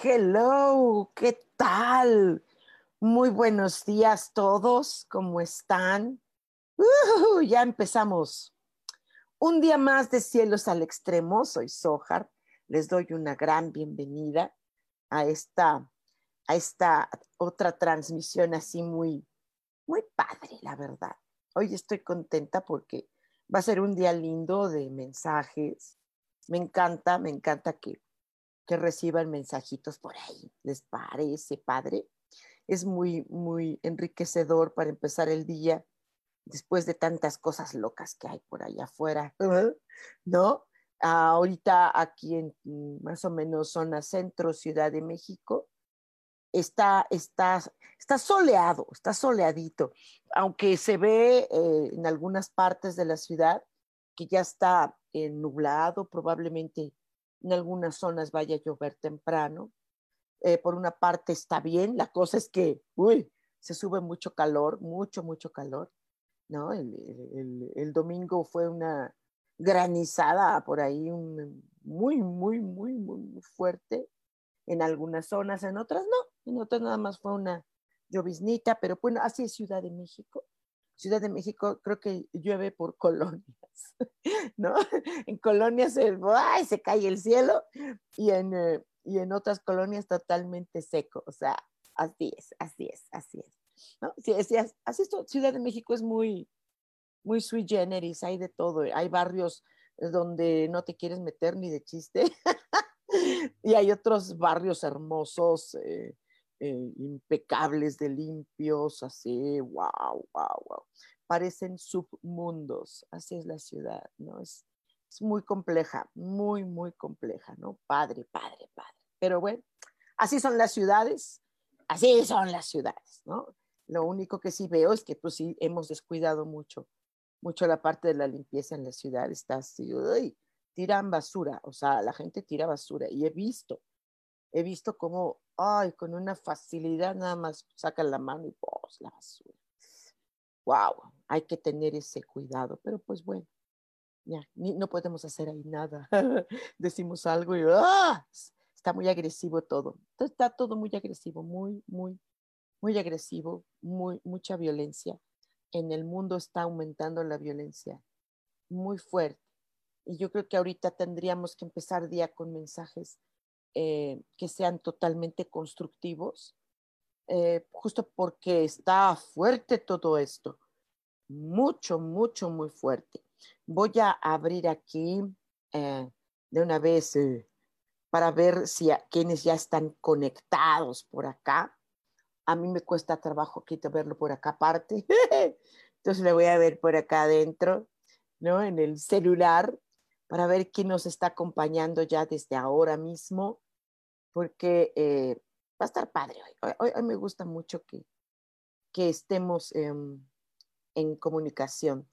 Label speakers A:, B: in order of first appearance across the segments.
A: Hello, ¿qué tal? Muy buenos días todos, ¿cómo están? Uh, ya empezamos. Un día más de Cielos al Extremo, soy Sohar. Les doy una gran bienvenida a esta, a esta otra transmisión así muy, muy padre, la verdad. Hoy estoy contenta porque va a ser un día lindo de mensajes. Me encanta, me encanta que que reciban mensajitos por ahí. ¿Les parece padre? Es muy, muy enriquecedor para empezar el día después de tantas cosas locas que hay por allá afuera, ¿no? ahorita aquí en mm, más o menos zona centro, Ciudad de México, está, está, está soleado, está soleadito, aunque se ve eh, en algunas partes de la ciudad que ya está eh, nublado, probablemente en algunas zonas vaya a llover temprano. Eh, por una parte está bien, la cosa es que, uy, se sube mucho calor, mucho, mucho calor, ¿no? El, domingo fue una granizada por ahí, un, muy, muy, muy, muy fuerte en algunas zonas, en otras no, en otras nada más fue una lloviznita, pero bueno, así es Ciudad de México. Ciudad de México creo que llueve por colonias, ¿no? En colonias se, cae el cielo y en, eh, y en otras colonias totalmente seco. O sea, así es, así es, así es. ¿no? Sí, así es, Ciudad de México es muy, muy sui generis, hay de todo. Hay barrios donde no te quieres meter ni de chiste y hay otros barrios hermosos. Eh, eh, impecables de limpios, así, wow, wow, wow. Parecen submundos, así es la ciudad, ¿no? Es, es muy compleja, muy, muy compleja, ¿no? Padre, padre, padre. Pero bueno, así son las ciudades, así son las ciudades, ¿no? Lo único que sí veo es que pues sí hemos descuidado mucho, mucho la parte de la limpieza en la ciudad, está así, uy, tiran basura, o sea, la gente tira basura y he visto, he visto cómo ay, con una facilidad nada más sacan la mano y pues la basura. Wow, hay que tener ese cuidado, pero pues bueno, ya, no podemos hacer ahí nada. Decimos algo y ¡ah! está muy agresivo todo. Está todo muy agresivo, muy, muy, muy agresivo, muy, mucha violencia. En el mundo está aumentando la violencia muy fuerte. Y yo creo que ahorita tendríamos que empezar día con mensajes eh, que sean totalmente constructivos, eh, justo porque está fuerte todo esto, mucho, mucho, muy fuerte. Voy a abrir aquí eh, de una vez para ver si a, quienes ya están conectados por acá. A mí me cuesta trabajo aquí verlo por acá aparte. Entonces le voy a ver por acá adentro, ¿no? En el celular para ver quién nos está acompañando ya desde ahora mismo porque eh, va a estar padre hoy. Hoy, me gusta mucho que, que estemos en comunicación.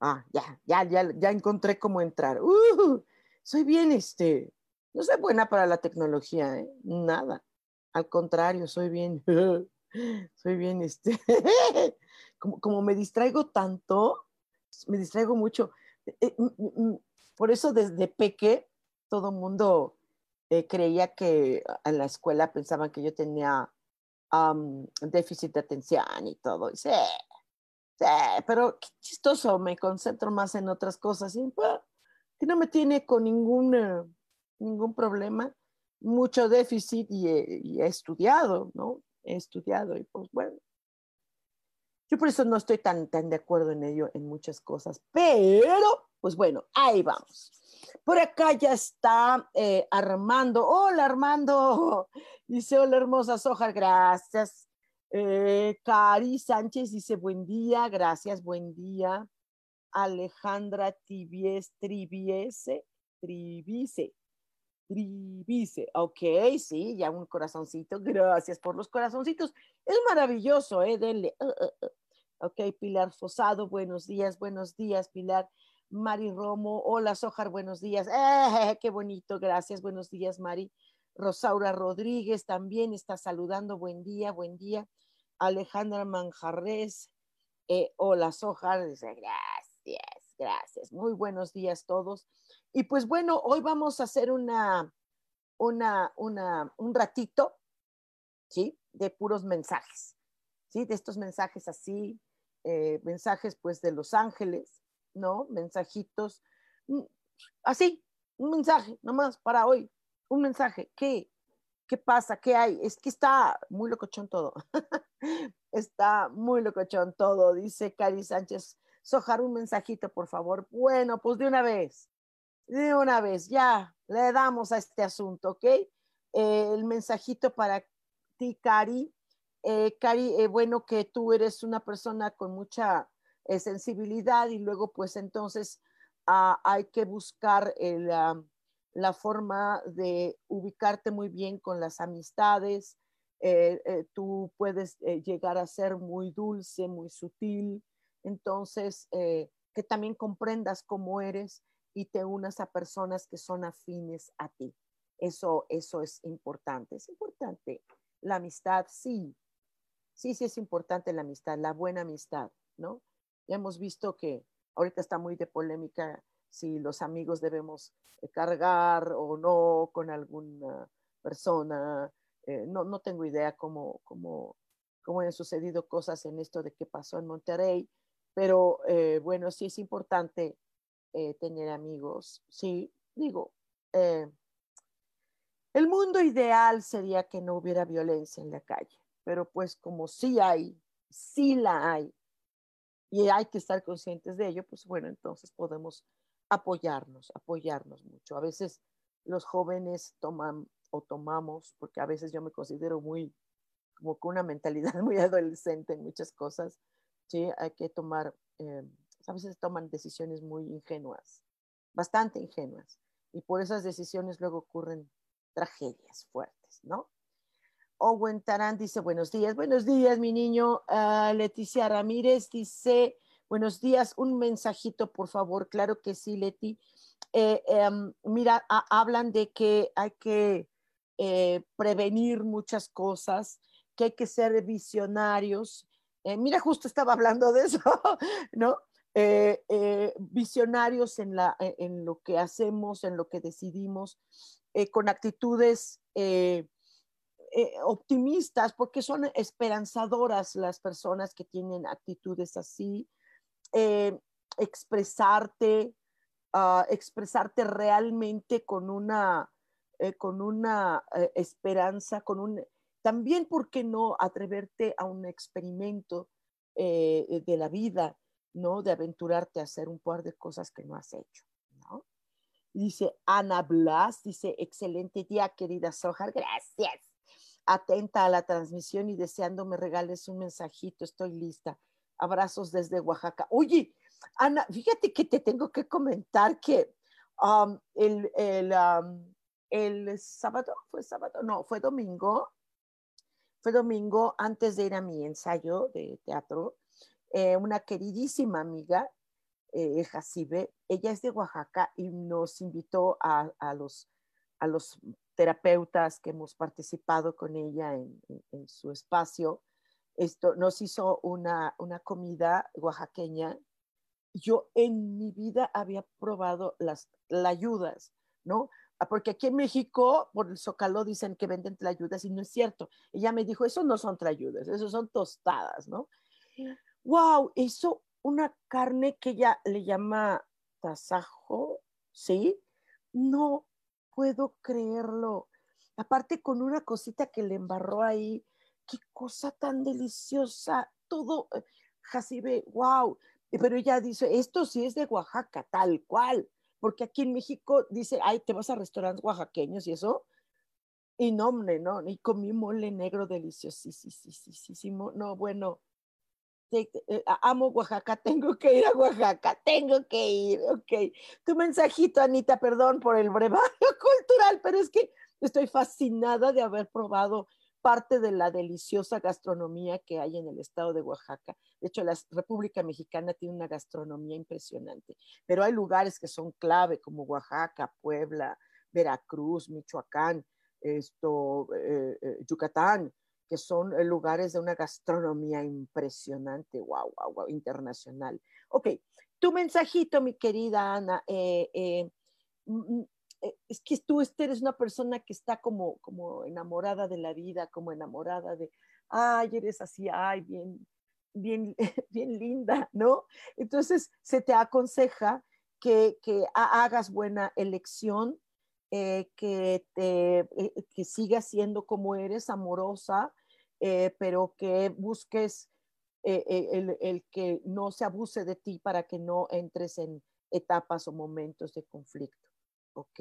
A: Ah, ya, ya, ya, ya encontré cómo entrar. Uh, soy bien, este, no soy buena para la tecnología, ¿eh? nada. Al contrario, soy bien, soy bien, este, como, como me distraigo tanto, me distraigo mucho. Eh, por eso desde peque todo mundo eh, creía que en la escuela pensaban que yo tenía déficit de atención y todo. Y sí, sí, pero qué chistoso, me concentro más en otras cosas y pues, no me tiene con ningún, ningún problema. mucho déficit y he, estudiado, ¿no? He estudiado y pues bueno. Yo por eso no estoy tan, tan de acuerdo en ello en muchas cosas, pero pues bueno, ahí vamos. Por acá ya está eh, Armando. Hola Armando. Dice, hola hermosa Soja, gracias. Eh, Cari Sánchez dice, buen día, gracias, buen día. Alejandra Tibies, Triviese, Trivice, Trivice, ok, sí, ya un corazoncito, gracias por los corazoncitos. Es maravilloso, ¿eh? Denle. Uh, uh, uh. Ok, Pilar Fosado, buenos días, buenos días, Pilar. Mari Romo, hola Sojar, buenos días. ¡Eh, qué bonito! Gracias, buenos días, Mari. Rosaura Rodríguez también está saludando, buen día, buen día. Alejandra Manjarres, eh, hola Sojar, gracias, gracias. Muy buenos días todos. Y pues bueno, hoy vamos a hacer una, una, una, un ratito, ¿sí? De puros mensajes, ¿sí? De estos mensajes así, eh, mensajes pues de Los Ángeles, ¿no? Mensajitos, así, un mensaje, nomás para hoy, un mensaje. ¿Qué? ¿Qué pasa? ¿Qué hay? Es que está muy locochón todo. está muy locochón todo, dice Cari Sánchez. Sojar, un mensajito, por favor. Bueno, pues de una vez, de una vez, ya le damos a este asunto, ¿ok? Eh, el mensajito para ti, Cari. Eh, Cari, eh, bueno, que tú eres una persona con mucha eh, sensibilidad y luego pues entonces ah, hay que buscar la forma de ubicarte muy bien con las amistades. Eh, eh, tú puedes llegar a ser muy dulce, muy sutil. Entonces, que también comprendas cómo eres y te unas a personas que son afines a ti. Eso, eso es importante. Es importante. La amistad, sí. Sí, sí es importante la amistad, la buena amistad, ¿no? Ya hemos visto que ahorita está muy de polémica si los amigos debemos eh, cargar o no con alguna persona. Eh, no, no tengo idea cómo, cómo, cómo han sucedido cosas en esto de qué pasó en Monterrey, pero eh, bueno, sí es importante tener amigos. Sí, digo, el mundo ideal sería que no hubiera violencia en la calle, pero pues como sí hay, sí la hay, y hay que estar conscientes de ello, pues bueno, entonces podemos apoyarnos, apoyarnos mucho. A veces los jóvenes toman o tomamos, porque a veces yo me considero muy, como con una mentalidad muy adolescente en muchas cosas, ¿sí? Hay que tomar, eh, a veces toman decisiones muy ingenuas, bastante ingenuas, y por esas decisiones luego ocurren tragedias fuertes, ¿no? Owen Tarán dice, buenos días, buenos días, mi niño. Ah, Leticia Ramírez dice, buenos días, un mensajito, por favor. Claro que sí, Leti. Eh, em, mira, hablan de que hay que eh, prevenir muchas cosas, que hay que ser visionarios. Eh, mira, justo estaba hablando de eso, ¿no? visionarios en, la, en lo que hacemos, en lo que decidimos, con actitudes eh, optimistas, porque son esperanzadoras las personas que tienen actitudes así, eh, expresarte, uh, expresarte realmente con una, eh, con una esperanza, con un, también, ¿por qué no atreverte a un experimento de la vida, ¿no? De aventurarte a hacer un par de cosas que no has hecho. Dice Ana Blas, dice, excelente día, querida Sojar, gracias atenta a la transmisión y deseando me regales un mensajito. Estoy lista. Abrazos desde Oaxaca. Oye, Ana, fíjate que te tengo que comentar que um, el, el, um, el sábado, fue sábado, no, fue domingo, fue domingo antes de ir a mi ensayo de teatro, eh, una queridísima amiga, eh, Jacibe, ella es de Oaxaca y nos invitó a, a, los, a los terapeutas que hemos participado con ella en, su espacio, esto nos hizo una, una comida oaxaqueña. Yo en mi vida había probado las ayudas, ¿no? Ah, porque aquí en México, por el Zócalo, dicen que venden tlayudas y no es cierto. Ella me dijo, eso no son tlayudas, eso son tostadas, ¿no? ¡Wow! Hizo una carne que ella le llama tasajo, ¿sí? No puedo creerlo. aparte con una cosita que le embarró ahí, qué cosa tan deliciosa, todo, eh, Jacibe, wow, pero ella dice, esto sí es de Oaxaca, tal cual, porque aquí en México dice, ay, te vas a restaurantes oaxaqueños y eso, y no, hombre, no, y comí mole negro deliciosísimo, no, bueno, amo Oaxaca, tengo que ir a Oaxaca, tengo que ir, ok. Tu mensajito, Anita, perdón por el brevario cultural, pero es que estoy fascinada de haber probado parte de la deliciosa gastronomía que hay en el estado de Oaxaca. De hecho, la República Mexicana tiene una gastronomía impresionante, pero hay lugares que son clave como Oaxaca, Puebla, Veracruz, Michoacán, esto, eh, eh, Yucatán, que son eh, lugares de una gastronomía impresionante, wow, wow, wow, internacional. Ok, tu mensajito, mi querida Ana, mm, mm, es que tú eres una persona que está como, como enamorada de la vida, como enamorada de, ay, eres así, ay, bien, bien, bien linda, ¿no? Entonces se te aconseja que, que hagas buena elección, eh, que, te, eh, que sigas siendo como eres, amorosa, eh, pero que busques el, el, que no se abuse de ti para que no entres en etapas o momentos de conflicto. ¿Ok?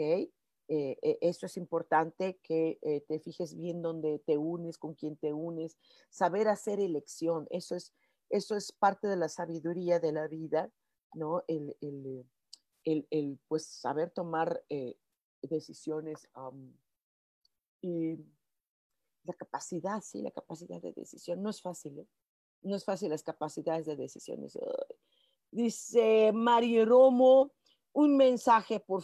A: eso es importante que te fijes bien dónde te unes, con quién te unes, saber hacer elección. Eso es, eso es parte de la sabiduría de la vida, ¿no? El, el, el, el pues saber tomar decisiones y la capacidad, sí, la capacidad de decisión. No es fácil, ¿eh? no es fácil las capacidades de decisiones. Dice Mario Romo, un mensaje por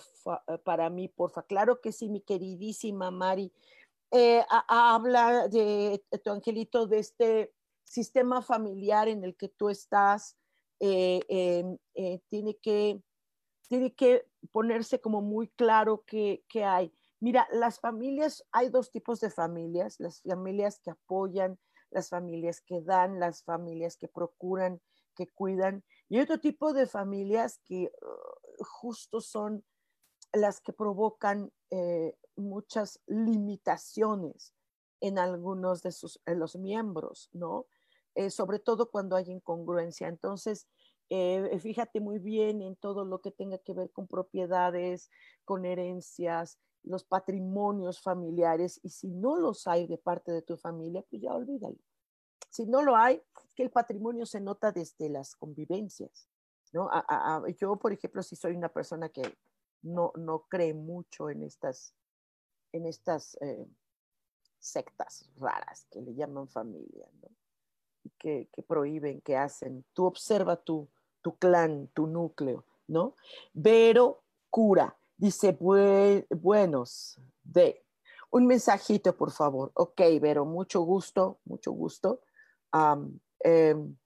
A: para mí, porfa. Claro que sí, mi queridísima Mari. Eh, habla de, tu angelito, de este sistema familiar en el que tú estás. Eh, tiene que tiene que ponerse como muy claro qué, hay. Mira, las familias, hay dos tipos de familias, las familias que apoyan, las familias que dan, las familias que procuran, que cuidan, y otro tipo de familias que uh, justo son las que provocan eh, muchas limitaciones en algunos de sus, los miembros, ¿no? Eh, sobre todo cuando hay incongruencia. Entonces, eh, fíjate muy bien en todo lo que tenga que ver con propiedades, con herencias, los patrimonios familiares y si no los hay de parte de tu familia, pues ya olvídalo. Si no lo hay, que el patrimonio se nota desde las convivencias. ¿no? yo, por ejemplo, si soy una persona que no, no cree mucho en estas, en estas eh, sectas raras que le llaman familia, ¿no? que, que, prohíben, que hacen. Tú observa tú tu clan, tu núcleo, ¿no? Vero cura, dice buenos de. Un mensajito, por favor. Ok, Vero, mucho gusto, mucho gusto. Em,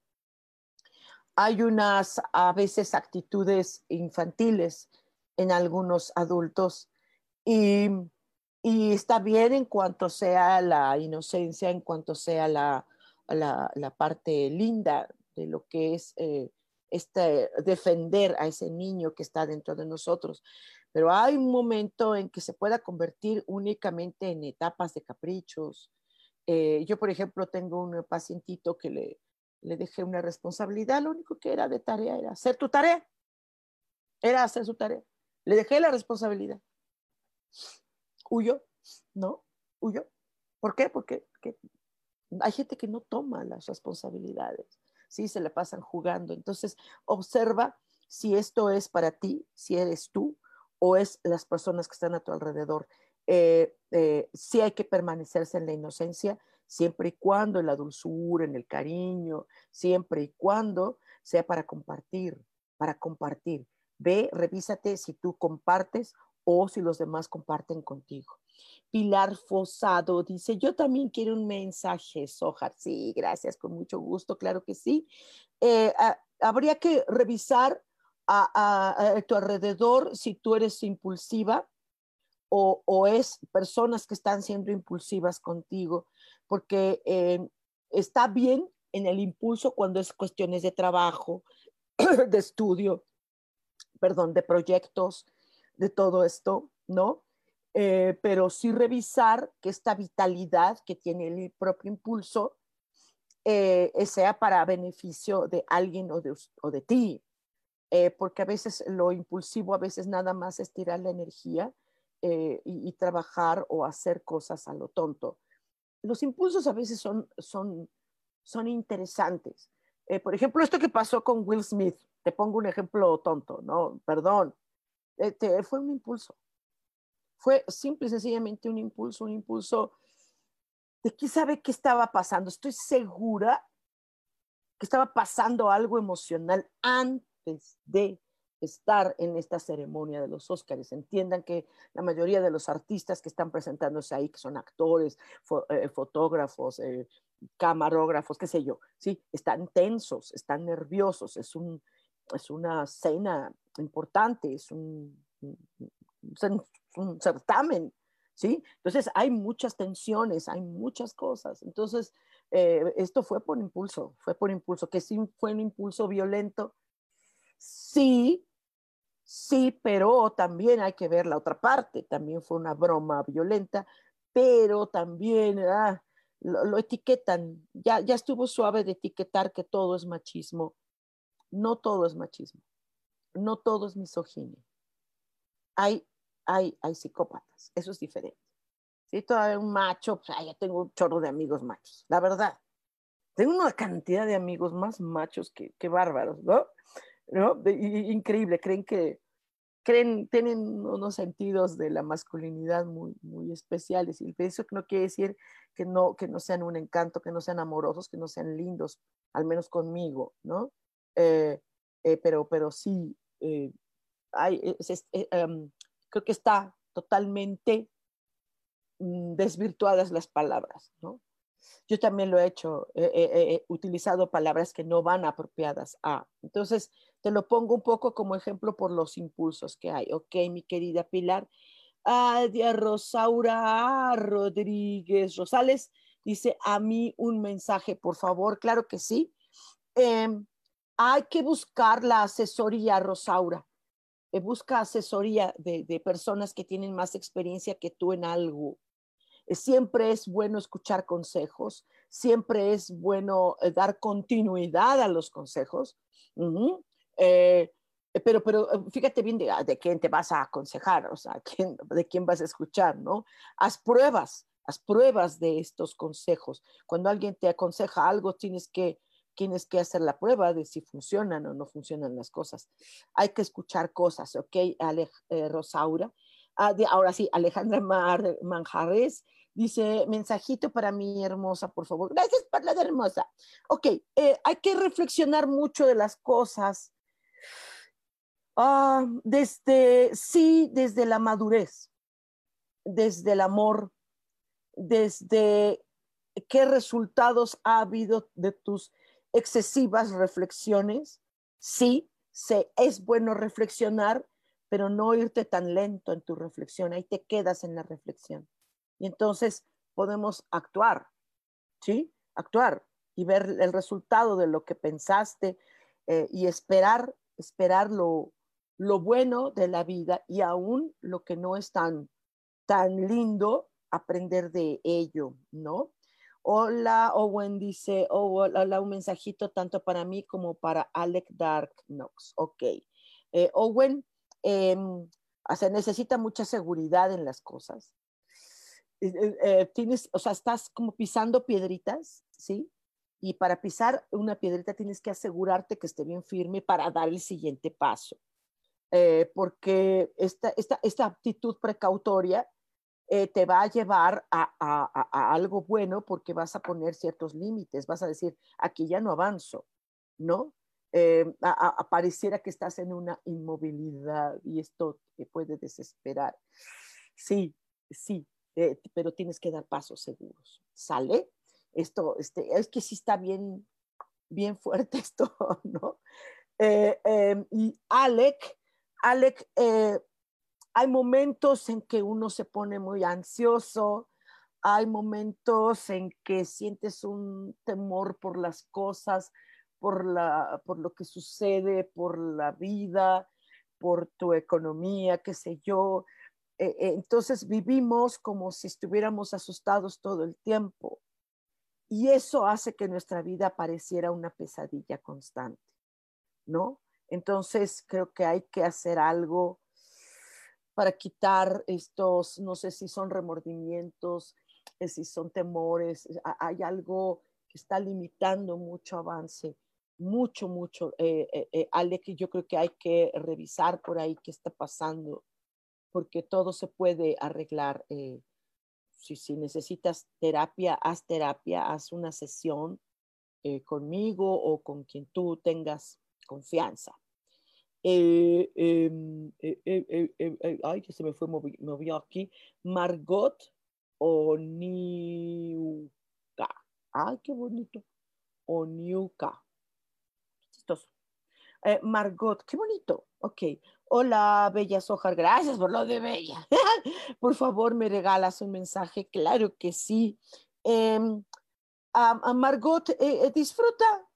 A: hay unas a veces actitudes infantiles en algunos adultos y, está bien en cuanto sea la inocencia, en cuanto sea la, la, la parte linda de lo que es eh, este, defender a ese niño que está dentro de nosotros. Pero hay un momento en que se pueda convertir únicamente en etapas de caprichos. Eh, yo, por ejemplo, tengo un pacientito que le, le dejé una responsabilidad, lo único que era de tarea era hacer tu tarea, era hacer su tarea. Le dejé la responsabilidad. Huyó, ¿no? Huyó. ¿Por qué? Porque hay gente que no toma las responsabilidades. ¿sí? Se le pasan jugando. Entonces, observa si esto es para ti, si eres tú o es las personas que están a tu alrededor. Eh, eh, sí hay que permanecerse en la inocencia, siempre y cuando en la dulzura, en el cariño, siempre y cuando sea para compartir, para compartir. Ve, revísate si tú compartes o si los demás comparten contigo. Pilar Fosado dice, yo también quiero un mensaje, Sojar. Sí, gracias, con mucho gusto, claro que sí. Eh, habría que revisar a, tu alrededor si tú eres impulsiva o, es personas que están siendo impulsivas contigo, porque eh, está bien en el impulso cuando es cuestiones de trabajo, de estudio, perdón, de proyectos, de todo esto, ¿no? eh, pero sí revisar que esta vitalidad que tiene el propio impulso eh, sea para beneficio de alguien o de, o de ti, eh, porque a veces lo impulsivo, a veces nada más es tirar la energía y, y, trabajar o hacer cosas a lo tonto. Los impulsos a veces son, son, son interesantes. por ejemplo, esto que pasó con Will Smith, te pongo un ejemplo tonto, ¿no? Perdón, fue un impulso. Fue simple y sencillamente un impulso, un impulso de quién sabe qué estaba pasando. Estoy segura que estaba pasando algo emocional antes de estar en esta ceremonia de los Óscares. Entiendan que la mayoría de los artistas que están presentándose ahí, que son actores, eh, fotógrafos, eh, camarógrafos, qué sé yo, sí, están tensos, están nerviosos, es, un, es una cena importante, es un, un certamen, ¿sí? Entonces hay muchas tensiones, hay muchas cosas. Entonces, eh, esto fue por impulso, fue por impulso, que sí fue un impulso violento, sí, sí, pero también hay que ver la otra parte, también fue una broma violenta, pero también ah, lo, etiquetan, ya, ya estuvo suave de etiquetar que todo es machismo, no todo es machismo, no todo es misoginia. Hay hay, psicópatas, eso es diferente. Si todavía un macho, pues, ya tengo un chorro de amigos machos, la verdad. Tengo una cantidad de amigos más machos que, bárbaros, ¿no? ¿No? increíble, creen que, creen, tienen unos sentidos de la masculinidad muy, muy especiales. Y eso no quiere decir que no, que no sean un encanto, que no sean amorosos, que no sean lindos, al menos conmigo, ¿no? Eh, eh, pero, pero sí, eh, hay, em, creo que está totalmente mm, desvirtuadas las palabras, ¿no? Yo también lo he hecho, he utilizado palabras que no van apropiadas a. Entonces, te lo pongo un poco como ejemplo por los impulsos que hay. Ok, mi querida Pilar. Adia Rosaura Rodríguez Rosales dice a mí un mensaje, por favor. Claro que sí. Em, hay que buscar la asesoría, Rosaura. Eh, busca asesoría de, personas que tienen más experiencia que tú en algo. Eh, siempre es bueno escuchar consejos, siempre es bueno eh, dar continuidad a los consejos. Pero, pero fíjate bien de, de, quién te vas a aconsejar, o sea, de quién vas a escuchar, ¿no? Haz pruebas, haz pruebas de estos consejos. Cuando alguien te aconseja algo, tienes que tienes que hacer la prueba de si funcionan o no funcionan las cosas. Hay que escuchar cosas, ¿ok? Eh, Rosaura. Ah, ahora sí, Alejandra Manjares dice, mensajito para mi hermosa, por favor. Gracias por la hermosa. Ok, eh, hay que reflexionar mucho de las cosas. Ah, desde, sí, desde la madurez, desde el amor, desde qué resultados ha habido de tus excesivas reflexiones. Sí, se, es bueno reflexionar, pero no irte tan lento en tu reflexión. Ahí te quedas en la reflexión. Y entonces podemos actuar, ¿sí? Actuar y ver el resultado de lo que pensaste eh, y esperar, esperar lo, bueno de la vida y aún lo que no es tan, tan lindo, aprender de ello, ¿no? Hola, Owen dice, oh, hola, un mensajito tanto para mí como para Alec Dark Knox. Ok. Eh, Owen, em, se necesita mucha seguridad en las cosas. Eh, tienes, o sea, estás como pisando piedritas, ¿sí? Y para pisar una piedrita tienes que asegurarte que esté bien firme para dar el siguiente paso. Eh, porque esta, esta, esta actitud precautoria eh, te va a llevar a, algo bueno porque vas a poner ciertos límites, vas a decir, aquí ya no avanzo, ¿no? Eh, pareciera que estás en una inmovilidad y esto te puede desesperar. Sí, sí, eh, pero tienes que dar pasos seguros. ¿Sale? Esto, este, es que sí está bien, bien fuerte esto, ¿no? Em, y Alec, Alec, hay momentos en que uno se pone muy ansioso, hay momentos en que sientes un temor por las cosas, por, la, por lo que sucede, por la vida, por tu economía, qué sé yo. eh, eh, entonces vivimos como si estuviéramos asustados todo el tiempo. Y eso hace que nuestra vida pareciera una pesadilla constante, ¿no? Entonces creo que hay que hacer algo para quitar estos, no sé si son remordimientos, eh, si son temores, hay algo que está limitando mucho avance, mucho, mucho, eh, eh, Ale, que yo creo que hay que revisar por ahí qué está pasando porque todo se puede arreglar. Eh, si, si, necesitas terapia, haz terapia, haz una sesión eh, conmigo o con quien tú tengas confianza. Eh, em, ay, que se me fue, movió aquí. Margot Oniuka. Ay, qué bonito. Oniuka. Chistoso. Margot, qué bonito. Ok. Hola, Bella Sojar, gracias por lo de Bella. por favor, me regalas un mensaje, claro que sí. Em, a, Margot, eh, eh, disfruta,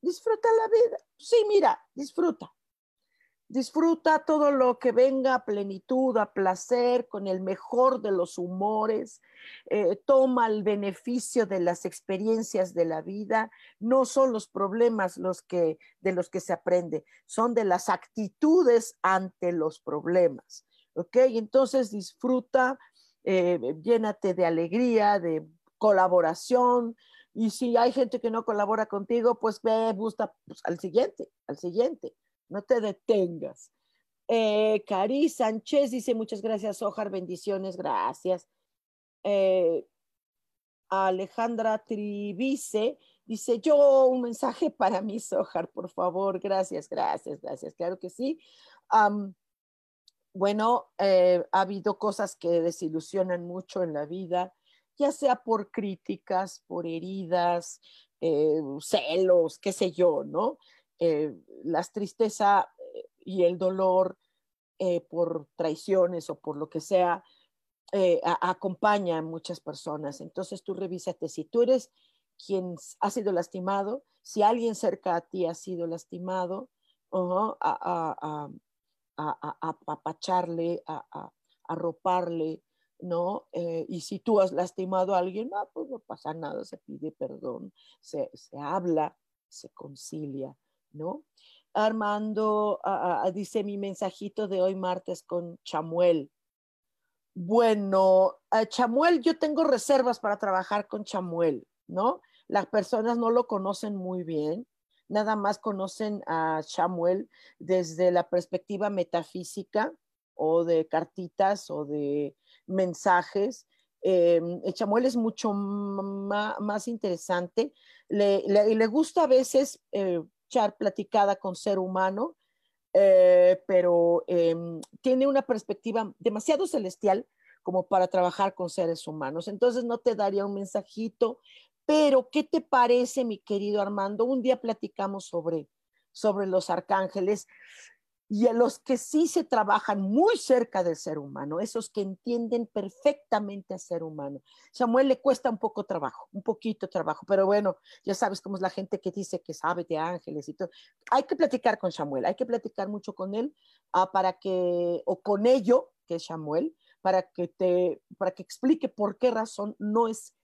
A: disfruta la vida. Sí, mira, disfruta. Disfruta todo lo que venga a plenitud, a placer, con el mejor de los humores. Eh, toma el beneficio de las experiencias de la vida. No son los problemas los que, de los que se aprende, son de las actitudes ante los problemas. ¿Ok? Entonces disfruta, eh, llénate de alegría, de colaboración. Y si hay gente que no colabora contigo, pues ve, gusta pues, al siguiente, al siguiente no te detengas. Eh, Cari Sánchez dice muchas gracias, Ojar, bendiciones, gracias. Eh, Alejandra Trivice dice yo un mensaje para mí, Sojar, por favor, gracias, gracias, gracias, claro que sí. bueno, eh, ha habido cosas que desilusionan mucho en la vida, ya sea por críticas, por heridas, eh, celos, qué sé yo, ¿no? Eh, la tristeza eh, y el dolor eh, por traiciones o por lo que sea acompaña a muchas personas. Entonces tú revísate si tú eres quien ha sido lastimado, si alguien cerca a ti ha sido lastimado, a, a, a, apacharle, a, arroparle, ¿no? y si tú has lastimado a alguien, ah, pues no pasa nada, se pide perdón, se, se habla, se concilia. ¿No? Armando dice mi mensajito de hoy martes con Chamuel. Bueno, Chamuel, yo tengo reservas para trabajar con Chamuel, ¿no? Las personas no lo conocen muy bien, nada más conocen a Chamuel desde la perspectiva metafísica o de cartitas o de mensajes. Eh, Chamuel es mucho más interesante le, le, gusta a veces eh, platicada con ser humano, eh, pero em, tiene una perspectiva demasiado celestial como para trabajar con seres humanos. Entonces no te daría un mensajito, pero ¿qué te parece, mi querido Armando? Un día platicamos sobre, sobre los arcángeles y a los que sí se trabajan muy cerca del ser humano, esos que entienden perfectamente al ser humano. Samuel le cuesta un poco trabajo, un poquito trabajo, pero bueno, ya sabes cómo es la gente que dice que sabe de ángeles y todo. Hay que platicar con Samuel, hay que platicar mucho con él ah, para que, o con ello, que es Samuel, para que te, para que explique por qué razón no es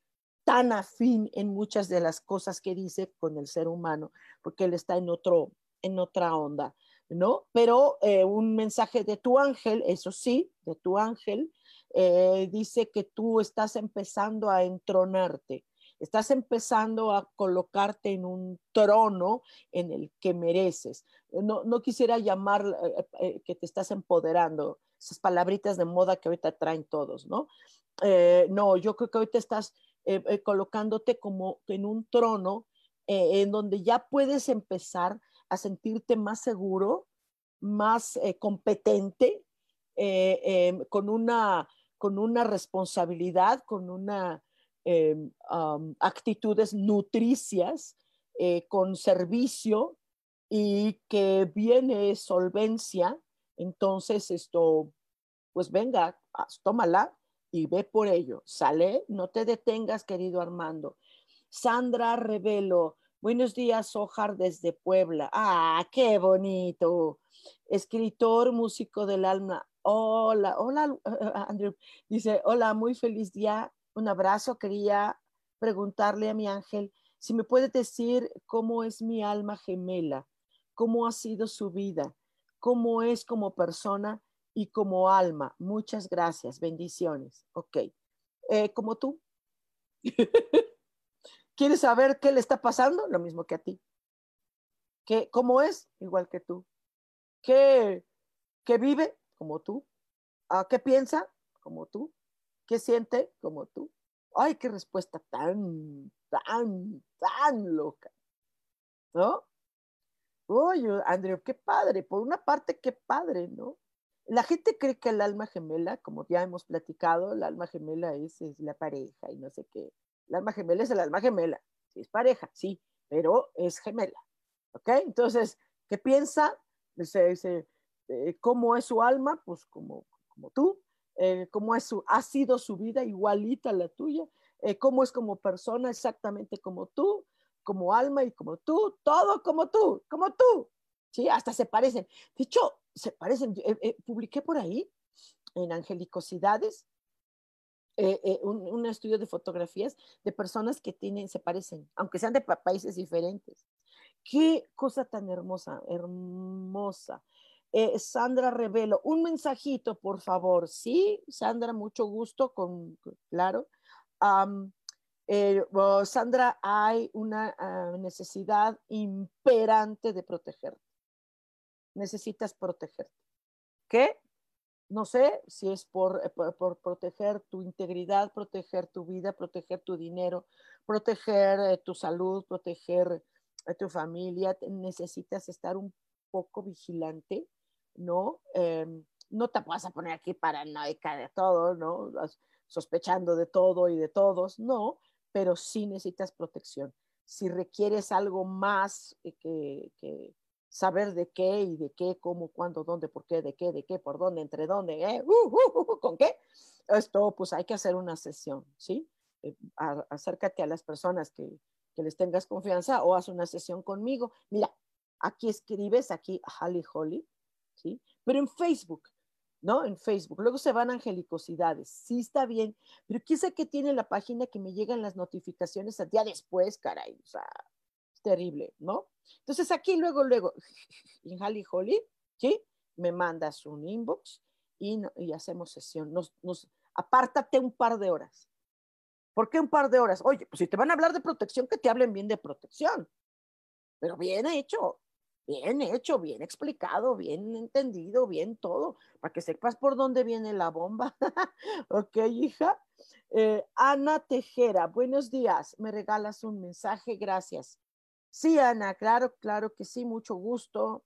A: tan afín en muchas de las cosas que dice con el ser humano, porque él está en otro, en otra onda. ¿No? Pero eh, un mensaje de tu ángel, eso sí, de tu ángel, eh, dice que tú estás empezando a entronarte, estás empezando a colocarte en un trono en el que mereces. No, no quisiera llamar eh, que te estás empoderando, esas palabritas de moda que ahorita traen todos, ¿no? no, yo creo que ahorita estás colocándote como en un trono en donde ya puedes empezar a sentirte más seguro, más eh, competente, eh, em, con, una, con una responsabilidad, con una em, actitudes nutricias, eh, con servicio y que viene solvencia, entonces esto, pues venga, tómala y ve por ello. Sale, no te detengas, querido Armando. Sandra Revelo, Buenos días, Ojar desde Puebla. Ah, qué bonito. Escritor, músico del alma. hola, hola, Andrew. Dice, hola, muy feliz día. Un abrazo. Quería preguntarle a mi ángel si me puede decir cómo es mi alma gemela, cómo ha sido su vida, cómo es como persona y como alma. Muchas gracias, bendiciones. Ok, eh, como tú. ¿Quieres saber qué le está pasando? Lo mismo que a ti. ¿Qué, ¿Cómo es? Igual que tú. ¿Qué, qué vive? Como tú. ¿A qué piensa? Como tú. ¿Qué siente? Como tú. Ay, qué respuesta tan, tan, tan loca. ¿No? Oye, Andrew, qué padre. Por una parte, qué padre, ¿no? La gente cree que el alma gemela, como ya hemos platicado, el alma gemela es, es la pareja y no sé qué. El alma gemela es el alma gemela. Sí, es pareja, sí, pero es gemela. ¿Ok? Entonces, ¿qué piensa? Dice, dice eh, ¿cómo es su alma? Pues como, como tú. Eh, ¿Cómo es su, ha sido su vida igualita a la tuya? Eh, ¿Cómo es como persona exactamente como tú? Como alma y como tú, todo como tú, como tú. Sí, hasta se parecen. De hecho, se parecen. Publiqué por ahí en Angelicosidades eh, un, estudio de fotografías de personas que tienen, se parecen, aunque sean de países diferentes. Qué cosa tan hermosa, hermosa. Sandra Revelo, un mensajito, por favor. Sí, Sandra, mucho gusto, con, claro. Sandra, hay una ah, necesidad imperante de protegerte necesitas protegerte. ¿Qué? No sé si es por, eh, por, proteger tu integridad, proteger tu vida, proteger tu dinero, proteger eh, tu salud, proteger a tu familia. Necesitas estar un poco vigilante, ¿no? Em, no te vas a poner aquí paranoica de todo, ¿no? Sospechando de todo y de todos, no, pero sí necesitas protección. Si requieres algo más eh, que, que saber de qué y de qué, cómo, cuándo, dónde, por qué, de qué, de qué, por dónde, entre dónde, ¿eh? Uh, uh, uh, con qué. Esto, pues hay que hacer una sesión, ¿sí? Eh, acércate a las personas que, que, les tengas confianza o haz una sesión conmigo. Mira, aquí escribes, aquí Holly Holly, ¿sí? Pero en Facebook, ¿no? En Facebook. Luego se van angelicosidades. Sí está bien, pero ¿quién sabe qué tiene la página que me llegan las notificaciones al día después, caray? O sea, terrible, ¿no? Entonces aquí luego, luego, en Holly Holly, ¿sí? Me mandas un inbox y, y hacemos sesión. Nos, nos, apártate un par de horas. ¿Por qué un par de horas? Oye, pues si te van a hablar de protección, que te hablen bien de protección. Pero bien hecho, bien hecho, bien explicado, bien entendido, bien todo, para que sepas por dónde viene la bomba. ok, hija. Eh, Ana Tejera, buenos días. Me regalas un mensaje, gracias. Sí, Ana, claro, claro que sí, mucho gusto.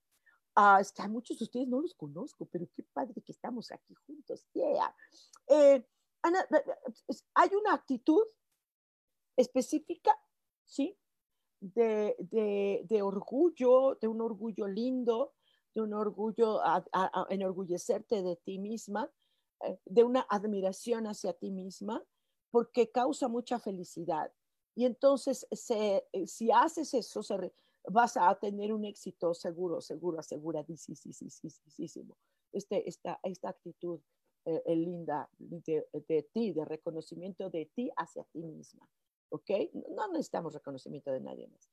A: Ah, es que a muchos de ustedes no los conozco, pero qué padre que estamos aquí juntos. Yeah. Eh, Ana, hay una actitud específica, ¿sí? De, de, orgullo, de un orgullo lindo, de un orgullo a, enorgullecerte de ti misma, eh, de una admiración hacia ti misma, porque causa mucha felicidad. Y entonces, se, eh, si haces eso, se vas a tener un éxito seguro, seguro, aseguradísimo. Este, esta, esta actitud eh, eh, linda de, de, ti, de reconocimiento de ti hacia ti misma. ¿Ok? No necesitamos reconocimiento de nadie más.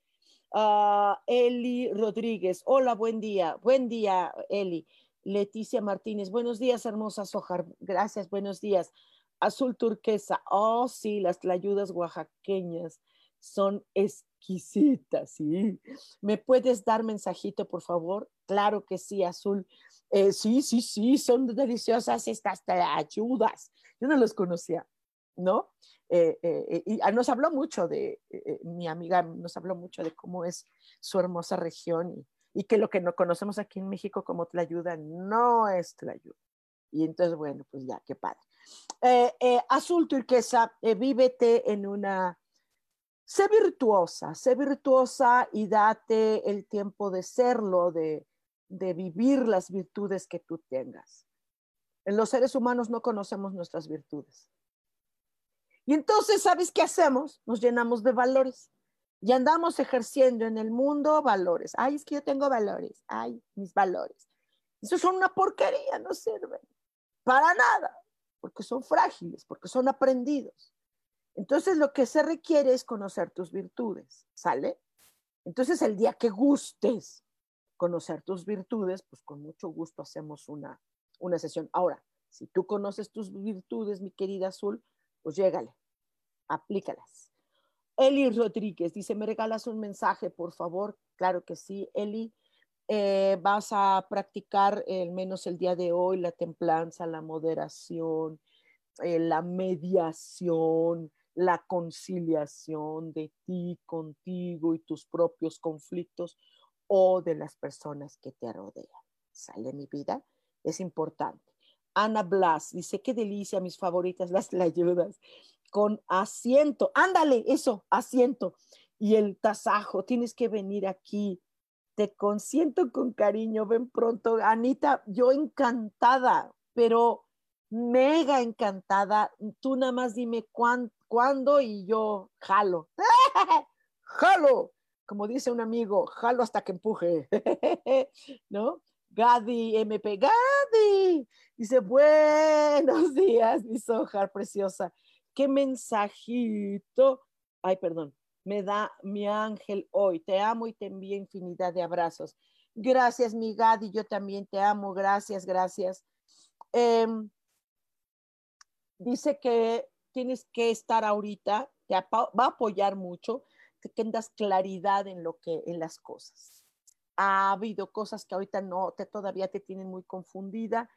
A: Uh, Eli Rodríguez, hola, buen día. Buen día, Eli. Leticia Martínez, buenos días, hermosa Sojar. Gracias, buenos días azul turquesa. Oh, sí, las tlayudas oaxaqueñas son exquisitas, sí. ¿Me puedes dar mensajito, por favor? Claro que sí, azul. Eh, sí, sí, sí, son deliciosas estas tlayudas. Yo no los conocía, ¿no? Eh, eh, y ah, nos habló mucho de, mi amiga nos habló mucho de cómo es su hermosa región y, y que lo que no conocemos aquí en México como tlayuda no es tlayuda. Y entonces, bueno, pues ya, qué padre. Eh, eh, azul turquesa, eh, vívete en una... Sé virtuosa, sé virtuosa y date el tiempo de serlo, de, de vivir las virtudes que tú tengas. En los seres humanos no conocemos nuestras virtudes. Y entonces, ¿sabes qué hacemos? Nos llenamos de valores y andamos ejerciendo en el mundo valores. Ay, es que yo tengo valores. Ay, mis valores. Eso son una porquería, no sirven. para nada, porque son frágiles, porque son aprendidos. Entonces lo que se requiere es conocer tus virtudes, ¿sale? Entonces el día que gustes conocer tus virtudes, pues con mucho gusto hacemos una, una sesión. Ahora, si tú conoces tus virtudes, mi querida Azul, pues llégale, aplícalas. Eli Rodríguez dice, ¿me regalas un mensaje, por favor? Claro que sí, Eli. Eh, vas a practicar al menos el día de hoy la templanza, la moderación, eh, la mediación, la conciliación de ti contigo y tus propios conflictos o de las personas que te rodean. ¿Sale mi vida? Es importante. Ana Blas dice, qué delicia, mis favoritas, las ayudas con asiento. Ándale, eso, asiento. Y el tasajo, tienes que venir aquí. Te consiento con cariño, ven pronto. Anita, yo encantada, pero mega encantada. Tú nada más dime cuándo y yo jalo. jalo, como dice un amigo, jalo hasta que empuje. ¿No? Gadi MP, Gadi, dice, buenos días, mi soja preciosa. Qué mensajito, ay, perdón, me da mi ángel hoy. Te amo y te envío infinidad de abrazos. Gracias, mi Gadi, yo también te amo. Gracias, gracias. Em, dice que tienes que estar ahorita, te va a apoyar mucho, que tengas claridad en lo que, en las cosas ha habido cosas que ahorita no, te, todavía te tienen muy confundida,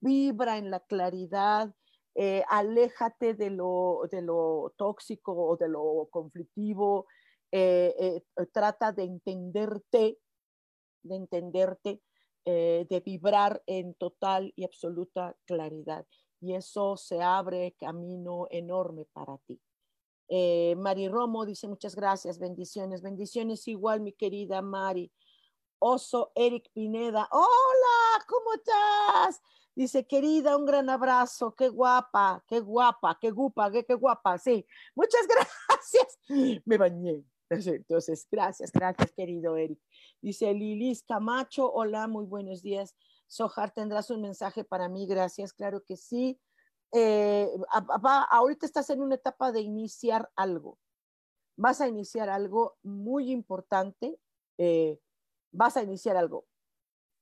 A: vibra en la claridad, eh, aléjate de lo, de lo tóxico o de lo conflictivo, eh, eh, trata de entenderte, de entenderte, de vibrar en total y absoluta claridad. Y eso se abre camino enorme para ti. Mari Romo dice muchas gracias, bendiciones, bendiciones igual, mi querida Mari. Oso Eric Pineda. Hola, ¿cómo estás? Dice, querida, un gran abrazo, qué guapa, qué guapa, qué guapa, qué, qué guapa, sí. Muchas gracias. Me bañé. Entonces, gracias, gracias, querido Eric. Dice Lilis Camacho, hola, muy buenos días. Sojar, ¿tendrás un mensaje para mí? Gracias, claro que sí. Eh, ahorita estás en una etapa de iniciar algo. Vas a iniciar algo muy importante. Eh, vas a iniciar algo.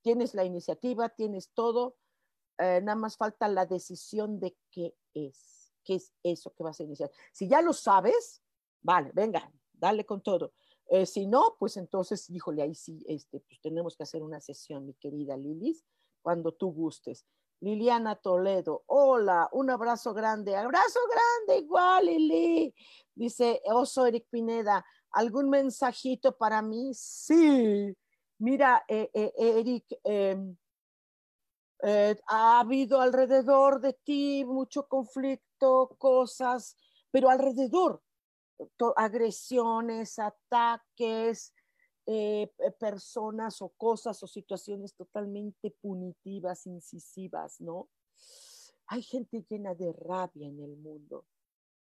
A: Tienes la iniciativa, tienes todo, eh, nada más falta la decisión de qué es, qué es eso que vas a iniciar. Si ya lo sabes, vale, venga, dale con todo. Eh, si no, pues entonces, híjole, ahí sí, este, pues tenemos que hacer una sesión, mi querida Lilis, cuando tú gustes. Liliana Toledo, hola, un abrazo grande, abrazo grande, igual, Lili. Dice Oso Eric Pineda, ¿algún mensajito para mí? Sí, mira, eh, eh, Eric, em, eh, ha habido alrededor de ti mucho conflicto, cosas, pero alrededor, agresiones, ataques, personas o cosas o situaciones totalmente punitivas, incisivas, ¿no? Hay gente llena de rabia en el mundo.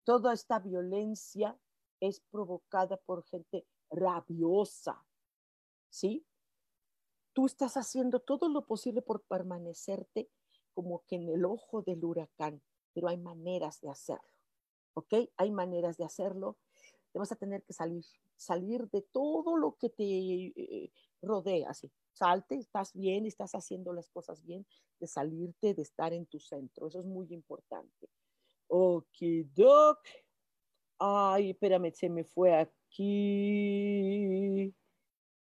A: Toda esta violencia es provocada por gente rabiosa, ¿sí? Tú estás haciendo todo lo posible por permanecerte como que en el ojo del huracán, pero hay maneras de hacerlo, ¿ok? Hay maneras de hacerlo. Te vas a tener que salir, salir de todo lo que te eh, rodea, así. Salte, estás bien, estás haciendo las cosas bien, de salirte, de estar en tu centro. Eso es muy importante. Ok, Doc. Ay, espérame, se me fue aquí.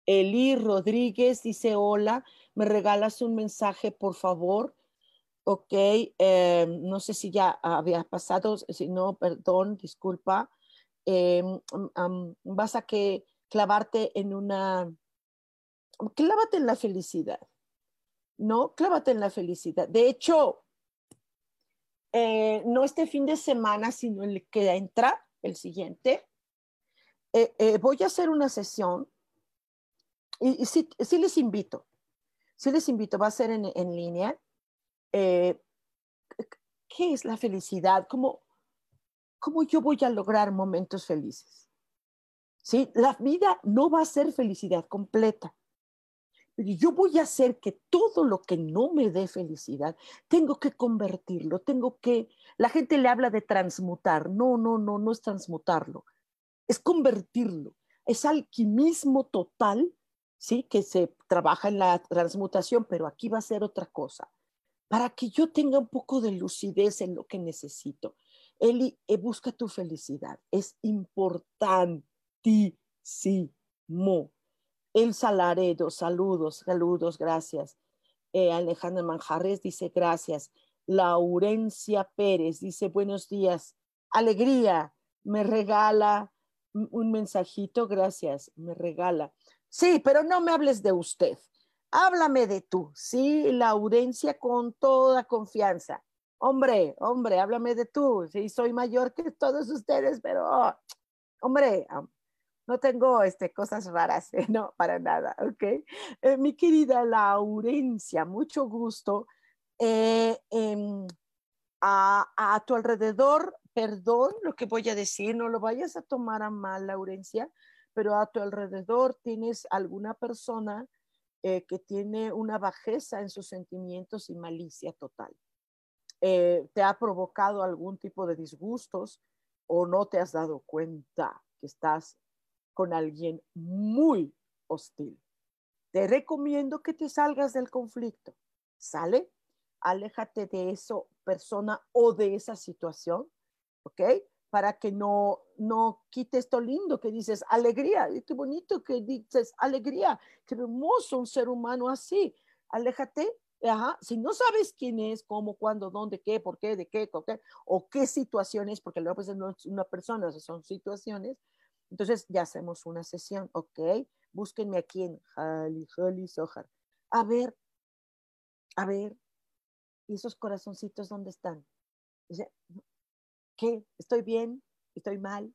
A: Eli Rodríguez dice, hola, ¿me regalas un mensaje, por favor? Ok, em, no sé si ya había pasado, si no, perdón, disculpa. Em, vas a que clavarte en una, clávate en la felicidad, ¿no? Clávate en la felicidad. De hecho, eh, no este fin de semana, sino el que entra, el siguiente, eh, eh, voy a hacer una sesión y, sí, les invito, sí les invito, va a ser en, línea. Eh, ¿Qué es la felicidad? ¿Cómo, ¿Cómo yo voy a lograr momentos felices? ¿Sí? La vida no va a ser felicidad completa, yo voy a hacer que todo lo que no me dé felicidad, tengo que convertirlo, tengo que, la gente le habla de transmutar, no, no, no, no es transmutarlo, es convertirlo, es alquimismo total, ¿sí? Que se trabaja en la transmutación, pero aquí va a ser otra cosa, para que yo tenga un poco de lucidez en lo que necesito. Eli, eh, busca tu felicidad, es importantísimo el Salaredo, saludos, saludos, gracias. Eh, Alejandra Manjarres dice gracias. Laurencia Pérez dice buenos días. Alegría, me regala un mensajito, gracias, me regala. Sí, pero no me hables de usted. Háblame de tú, sí, Laurencia con toda confianza. Hombre, hombre, háblame de tú. Sí, soy mayor que todos ustedes, pero, hombre, no tengo este, cosas raras, no, para nada, ¿ok? Eh, mi querida Laurencia, mucho gusto. Eh, em, a, a, tu alrededor, perdón lo que voy a decir, no lo vayas a tomar a mal, Laurencia, pero a tu alrededor tienes alguna persona eh, que tiene una bajeza en sus sentimientos y malicia total. te ha provocado algún tipo de disgustos o no te has dado cuenta que estás con alguien muy hostil. Te recomiendo que te salgas del conflicto. ¿Sale? Aléjate de eso, persona o de esa situación, ¿ok? Para que no, no quite esto lindo que dices alegría. Qué bonito que dices alegría. Qué hermoso un ser humano así. Aléjate Ajá. Si no sabes quién es, cómo, cuándo, dónde, qué, por qué, de qué, qué o qué situaciones, porque luego pues no es una persona, son situaciones, entonces ya hacemos una sesión, ¿ok? Búsquenme aquí en Jali, Jali, Sohar. A ver, a ver, ¿y esos corazoncitos dónde están? ¿Qué? ¿Estoy bien? ¿Estoy mal?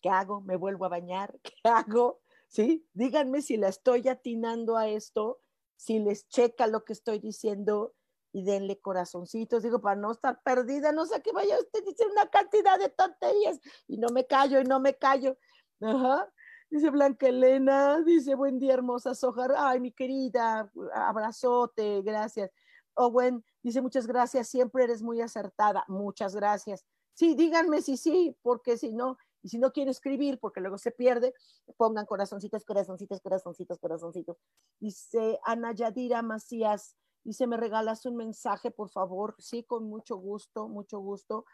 A: ¿Qué hago? ¿Me vuelvo a bañar? ¿Qué hago? ¿Sí? Díganme si la estoy atinando a esto, si les checa lo que estoy diciendo, y denle corazoncitos, digo, para no estar perdida, no sé qué vaya usted dice una cantidad de tonterías y no me callo y no me callo. Ajá. Dice Blanca Elena, dice, buen día, hermosa Sojar. Ay, mi querida, abrazote, gracias. Owen dice, muchas gracias, siempre eres muy acertada. Muchas gracias. Sí, díganme si sí, porque si no, y si no quiere escribir, porque luego se pierde, pongan corazoncitos, corazoncitos, corazoncitos, corazoncitos. Dice Ana Yadira Macías, Dice, ¿me regalas un mensaje, por favor? Sí, con mucho gusto, mucho gusto.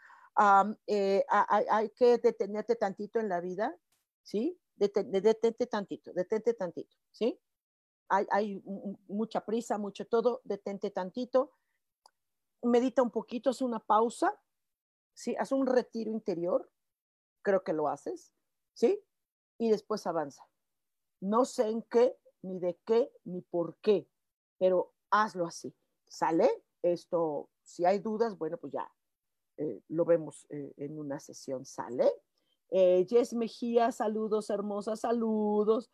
A: Eh, hay, que detenerte tantito en la vida, ¿sí? detente tantito, detente tantito, ¿sí? Hay, hay mucha prisa, mucho todo, detente tantito. Medita un poquito, haz una pausa, ¿sí? Haz un retiro interior, creo que lo haces, ¿sí? Y después avanza. No sé en qué, ni de qué, ni por qué, pero hazlo así. ¿Sale? Esto, si hay dudas, bueno, pues ya eh, lo vemos eh, en una sesión. ¿Sale? Eh, Jess Mejía, saludos, hermosas, saludos.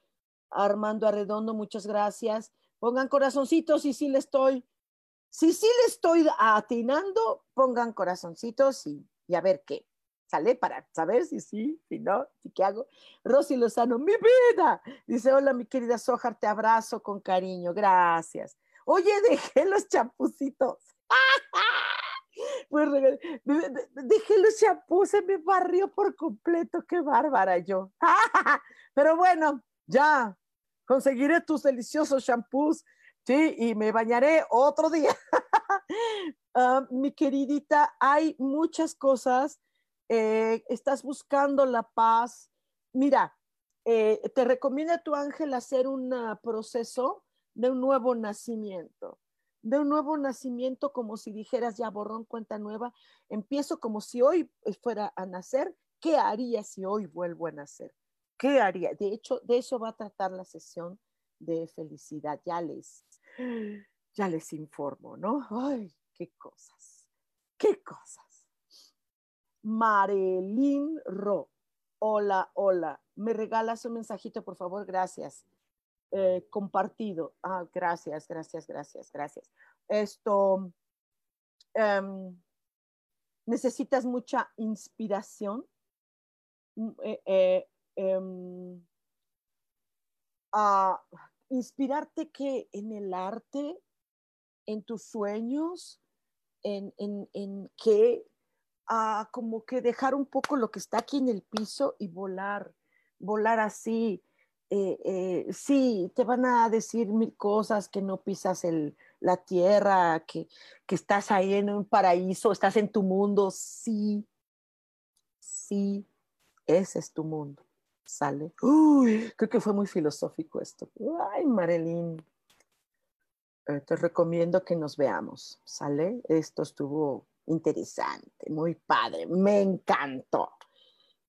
A: Armando Arredondo, muchas gracias. Pongan corazoncitos y si le estoy, si sí le estoy atinando, pongan corazoncitos y, y a ver qué. ¿Sale? Para saber si sí, si no, si qué hago. Rosy Lozano, mi vida. Dice, hola, mi querida Sojar, te abrazo con cariño. Gracias. Oye, dejé los champucitos. Pues dejé los champús, se me barrió por completo, qué bárbara yo. Pero bueno, ya conseguiré tus deliciosos champús, sí, y me bañaré otro día. Ah, mi queridita, hay muchas cosas. Eh, estás buscando la paz. Mira, eh, te recomiendo a tu ángel hacer un proceso de un nuevo nacimiento, de un nuevo nacimiento como si dijeras ya borrón cuenta nueva, empiezo como si hoy fuera a nacer, ¿qué haría si hoy vuelvo a nacer? ¿Qué haría? De hecho, de eso va a tratar la sesión de felicidad. Ya les, ya les informo, ¿no? Ay, qué cosas, qué cosas. Marilyn Ro. Hola, hola. ¿Me regalas un mensajito, por favor? Gracias. Eh, compartido. Ah, gracias, gracias, gracias, gracias. Esto, em, necesitas mucha inspiración. Mm, eh, eh, em, ah, inspirarte que en el arte, en tus sueños, en, en, en que a como que dejar un poco lo que está aquí en el piso y volar, volar así. Eh, eh, sí, te van a decir mil cosas, que no pisas el, la tierra, que, que estás ahí en un paraíso, estás en tu mundo, sí, sí, ese es tu mundo, ¿sale? Uy, creo que fue muy filosófico esto. Ay, Marilyn, eh, te recomiendo que nos veamos, ¿sale? Esto estuvo interesante, muy padre, me encantó.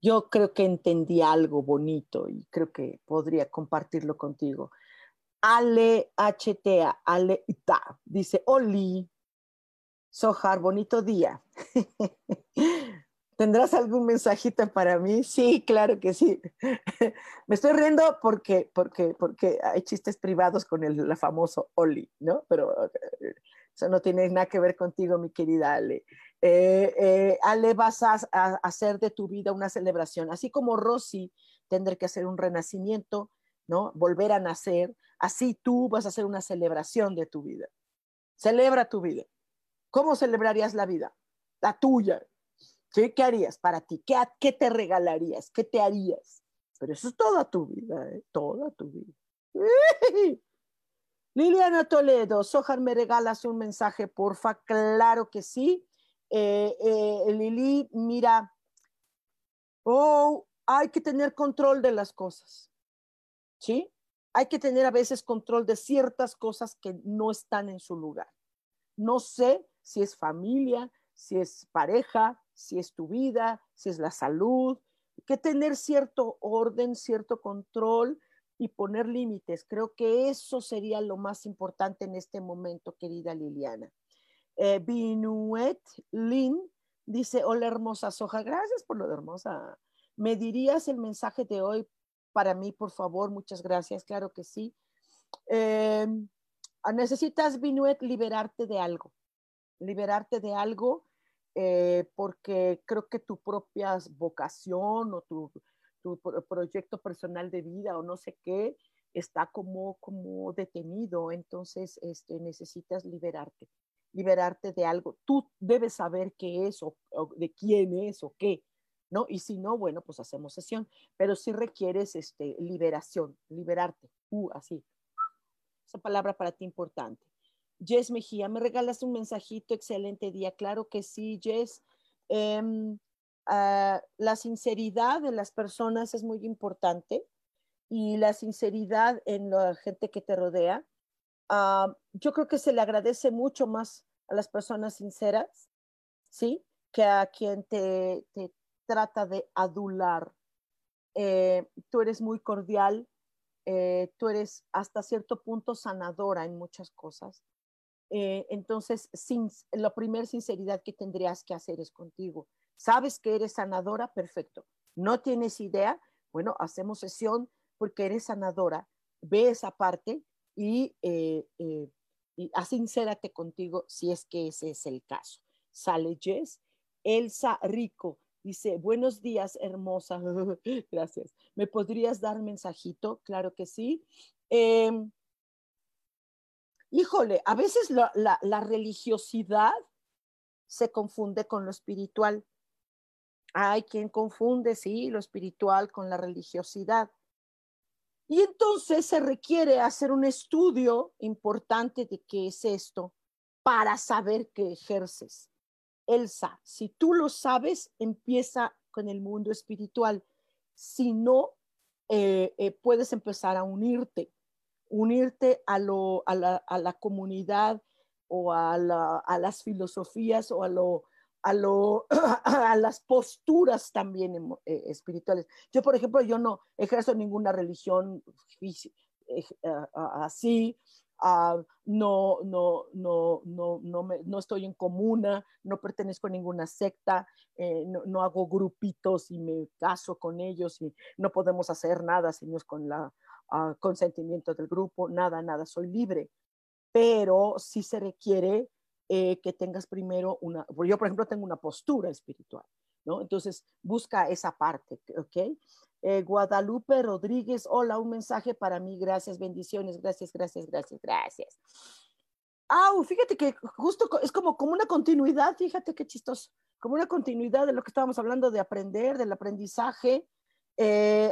A: Yo creo que entendí algo bonito y creo que podría compartirlo contigo. Ale HTA, Ale Ita, dice, Oli, Sojar, bonito día. ¿Tendrás algún mensajito para mí? Sí, claro que sí. Me estoy riendo porque, porque, porque hay chistes privados con el famoso Oli, ¿no? Pero eh, eso no tiene nada que ver contigo, mi querida Ale. Eh, eh, Ale, vas a, hacer de tu vida una celebración, así como Rosy tendrá que hacer un renacimiento, ¿no? Volver a nacer, así tú vas a hacer una celebración de tu vida. Celebra tu vida. ¿Cómo celebrarías la vida? La tuya. ¿Sí? ¿Qué harías para ti? ¿Qué, ¿Qué te regalarías? ¿Qué te harías? Pero eso es toda tu vida, ¿eh? toda tu vida. Liliana Toledo, Sojar, ¿me regalas un mensaje, porfa? Claro que sí. Eh, eh, Lili, mira, oh, hay que tener control de las cosas, ¿sí? Hay que tener a veces control de ciertas cosas que no están en su lugar. No sé si es familia, si es pareja, si es tu vida, si es la salud. Que tener cierto orden, cierto control y poner límites. Creo que eso sería lo más importante en este momento, querida Liliana. Eh, Binuet Lin dice, hola hermosa Soja, gracias por lo de hermosa. ¿Me dirías el mensaje de hoy para mí, por favor? Muchas gracias, claro que sí. Em, necesitas, Binuet, liberarte de algo, liberarte de algo, eh, porque creo que tu propia vocación o tu, tu proyecto personal de vida o no sé qué, está como, como detenido, entonces este, necesitas liberarte, liberarte de algo. Tú debes saber qué es o, de quién es o qué, ¿no? Y si no, bueno, pues hacemos sesión, pero si requieres este, liberación, liberarte, uh, así. Esa palabra para ti importante. Jess Mejía, ¿me regalas un mensajito? Excelente día. Claro que sí, Jess. Em, Ah, la sinceridad de las personas es muy importante y la sinceridad en la gente que te rodea. Ah, yo creo que se le agradece mucho más a las personas sinceras, ¿sí? Que a quien te, trata de adular. Eh, tú eres muy cordial, eh, tú eres hasta cierto punto sanadora en muchas cosas. Eh, entonces, sin, la primera sinceridad que tendrías que hacer es contigo ¿Sabes que eres sanadora? Perfecto. ¿No tienes idea? Bueno, hacemos sesión porque eres sanadora. Ve esa parte y, eh, eh, asincérate contigo si es que ese es el caso. Sale Jess. Elsa Rico dice, buenos días, hermosa. Gracias. ¿Me podrías dar mensajito? Claro que sí. Híjole, a veces la religiosidad se confunde con lo espiritual. Hay quien confunde, sí, lo espiritual con la religiosidad. Y entonces se requiere hacer un estudio importante de qué es esto para saber qué ejerces. Elsa, si tú lo sabes, empieza con el mundo espiritual. Si no, eh, eh, puedes empezar a unirte, unirte a, lo, a, la, a la comunidad o a, la, a las filosofías o a lo a, lo, a las posturas también eh, espirituales. Yo, por ejemplo, yo no ejerzo ninguna religión eh, así, ah, no, no, no, no, no, me, no, estoy en comuna, no pertenezco a ninguna secta, eh, no, no, hago grupitos y me caso con ellos y no podemos hacer nada si con la ah, consentimiento del grupo, nada, nada, soy libre. Pero sí se requiere eh, que tengas primero una, yo por ejemplo tengo una postura espiritual, ¿no? Entonces, busca esa parte, ¿ok? Eh, Guadalupe Rodríguez, hola, un mensaje para mí, gracias, bendiciones, gracias, gracias, gracias, gracias. Ah, fíjate que justo es como, como una continuidad, fíjate qué chistoso, como una continuidad de lo que estábamos hablando de aprender, del aprendizaje. Eh,